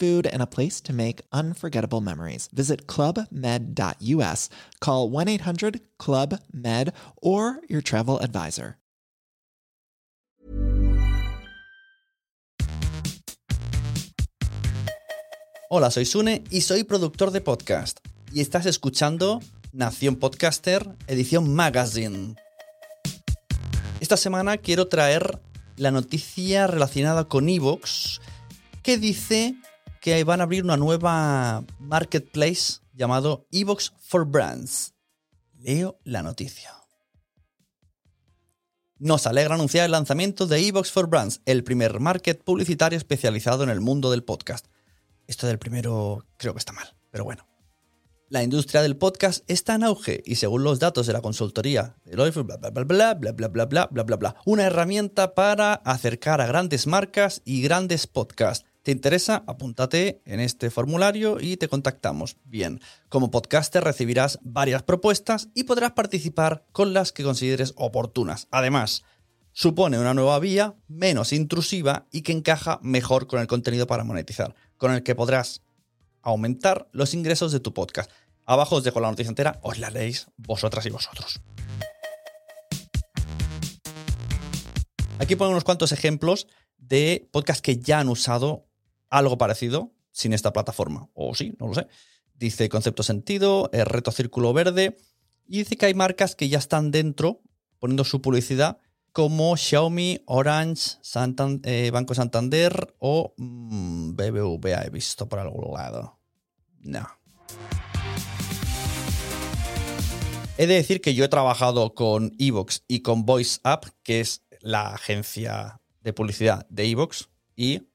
food, and a place to make unforgettable memories. Visit clubmed.us, call 1 800 Club Med, or your travel advisor. Hola, soy Sune y soy productor de podcast. Y estás escuchando Nación Podcaster, edición Magazine. Esta semana quiero traer la noticia relacionada con Evox que dice que van a abrir una nueva marketplace llamado Evox for Brands. Leo la noticia. Nos alegra anunciar el lanzamiento de Evox for Brands, el primer market publicitario especializado en el mundo del podcast. Esto del primero creo que está mal, pero bueno. La industria del podcast está en auge y según los datos de la consultoría Deloitte, bla bla bla bla bla bla bla bla bla bla bla, una herramienta para acercar a grandes marcas y grandes podcasts. ¿Te interesa? Apúntate en este formulario y te contactamos. Bien, como podcaster recibirás varias propuestas y podrás participar con las que consideres oportunas. Además, supone una nueva vía menos intrusiva y que encaja mejor con el contenido para monetizar, con el que podrás aumentar los ingresos de tu podcast. Abajo os dejo la noticia entera, os la leéis vosotras y vosotros. Aquí pongo unos cuantos ejemplos de podcasts que ya han usado algo parecido sin esta plataforma. O sí, no lo sé. Dice Concepto Sentido, el Reto Círculo Verde. Y dice que hay marcas que ya están dentro poniendo su publicidad como Xiaomi, Orange, eh, Banco Santander o mm, BBVA. He visto por algún lado. No. He de decir que yo he trabajado con Evox y con Voice App, que es la agencia de publicidad de Evox, y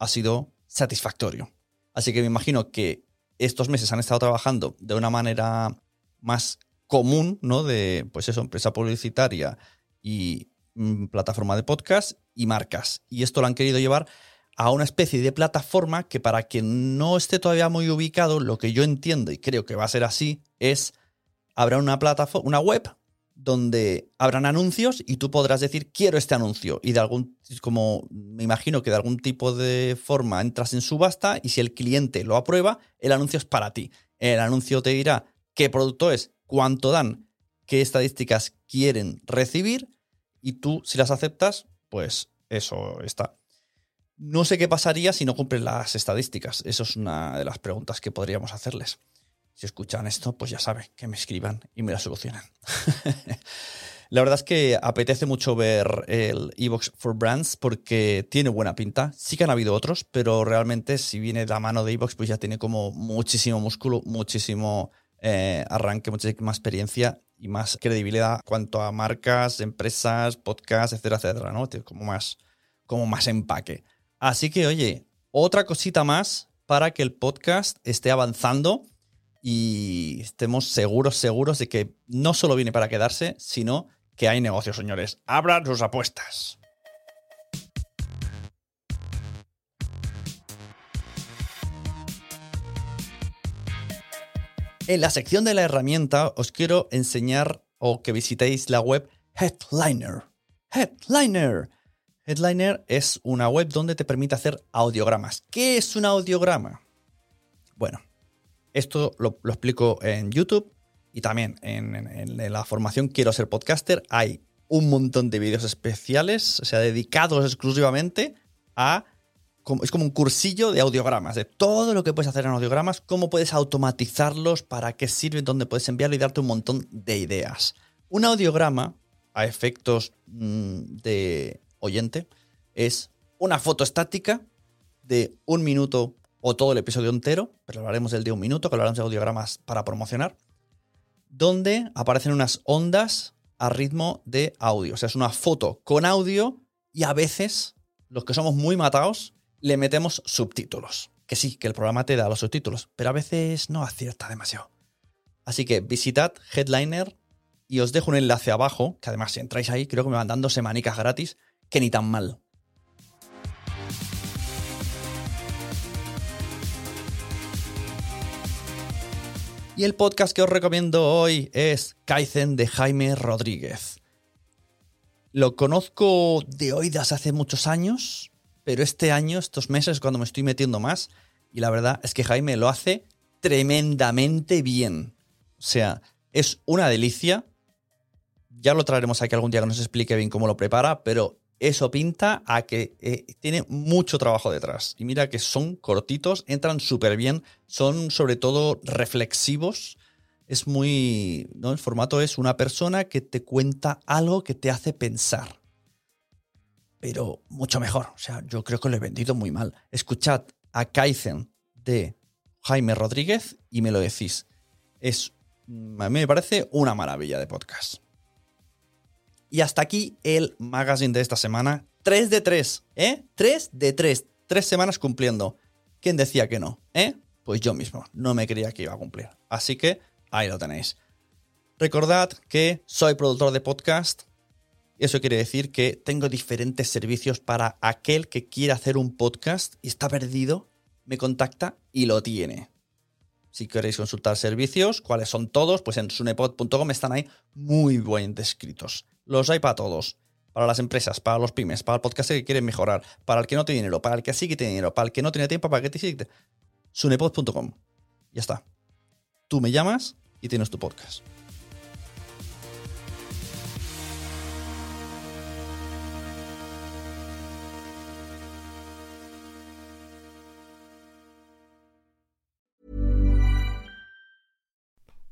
ha sido satisfactorio. Así que me imagino que estos meses han estado trabajando de una manera más común, ¿no? De, pues eso, empresa publicitaria y mm, plataforma de podcast y marcas. Y esto lo han querido llevar a una especie de plataforma que para quien no esté todavía muy ubicado, lo que yo entiendo y creo que va a ser así, es, habrá una plataforma, una web donde habrán anuncios y tú podrás decir quiero este anuncio y de algún como me imagino que de algún tipo de forma entras en subasta y si el cliente lo aprueba, el anuncio es para ti. El anuncio te dirá qué producto es, cuánto dan, qué estadísticas quieren recibir y tú si las aceptas, pues eso está. No sé qué pasaría si no cumplen las estadísticas. Eso es una de las preguntas que podríamos hacerles si escuchan esto, pues ya saben que me escriban y me la solucionan. la verdad es que apetece mucho ver el Evox for Brands porque tiene buena pinta. Sí que han habido otros, pero realmente si viene de la mano de Evox, pues ya tiene como muchísimo músculo, muchísimo eh, arranque, muchísima experiencia y más credibilidad cuanto a marcas, empresas, podcasts, etcétera, etcétera, ¿no? Tiene como más, como más empaque. Así que, oye, otra cosita más para que el podcast esté avanzando y estemos seguros, seguros de que no solo viene para quedarse, sino que hay negocios, señores. Abran sus apuestas. En la sección de la herramienta os quiero enseñar o que visitéis la web Headliner. Headliner. Headliner es una web donde te permite hacer audiogramas. ¿Qué es un audiograma? Bueno, esto lo, explico en YouTube y también en, la formación Quiero ser podcaster. Hay un montón de vídeos especiales, o sea, dedicados exclusivamente a... Es como un cursillo de audiogramas, de todo lo que puedes hacer en audiogramas, cómo puedes automatizarlos, para qué sirven, dónde puedes enviarlo y darte un montón de ideas. Un audiograma, a efectos mm, de oyente, es una foto estática de un minuto o todo el episodio entero, pero hablaremos del de un minuto, que hablaremos de audiogramas para promocionar, donde aparecen unas ondas a ritmo de audio. O sea, es una foto con audio y a veces, los que somos muy matados, le metemos subtítulos. Que sí, que el programa te da los subtítulos, pero a veces no acierta demasiado. Así que visitad Headliner y os dejo un enlace abajo, que además si entráis ahí, creo que me van dando semanicas gratis, que ni tan mal. Y el podcast que os recomiendo hoy es Kaizen de Jaime Rodríguez. Lo conozco de oídas hace muchos años, pero este año, estos meses, es cuando me estoy metiendo más. Y la verdad es que Jaime lo hace tremendamente bien. O sea, es una delicia. Ya lo traeremos aquí algún día que nos explique bien cómo lo prepara, pero eso pinta a que eh, tiene mucho trabajo detrás. Y mira que son cortitos, entran súper bien, son sobre todo reflexivos. Es muy. ¿no? El formato es una persona que te cuenta algo que te hace pensar. Pero mucho mejor. O sea, yo creo que lo he vendido muy mal. Escuchad a Kaizen de Jaime Rodríguez y me lo decís. Es. A mí me parece una maravilla de podcast. Y hasta aquí el magazine de esta semana. 3 de 3, ¿eh? 3 de 3. Tres semanas cumpliendo. ¿Quién decía que no? ¿Eh? Pues yo mismo. No me creía que iba a cumplir. Así que ahí lo tenéis. Recordad que soy productor de podcast. Eso quiere decir que tengo diferentes servicios para aquel que quiere hacer un podcast y está perdido, me contacta y lo tiene. Si queréis consultar servicios, cuáles son todos, pues en sunepod.com están ahí muy bien descritos. Los hay para todos. Para las empresas, para los pymes, para el podcast que quieren mejorar, para el que no tiene dinero, para el que sí que tiene dinero, para el que no tiene tiempo, para que sí que... Sunepod.com. Ya está. Tú me llamas y tienes tu podcast.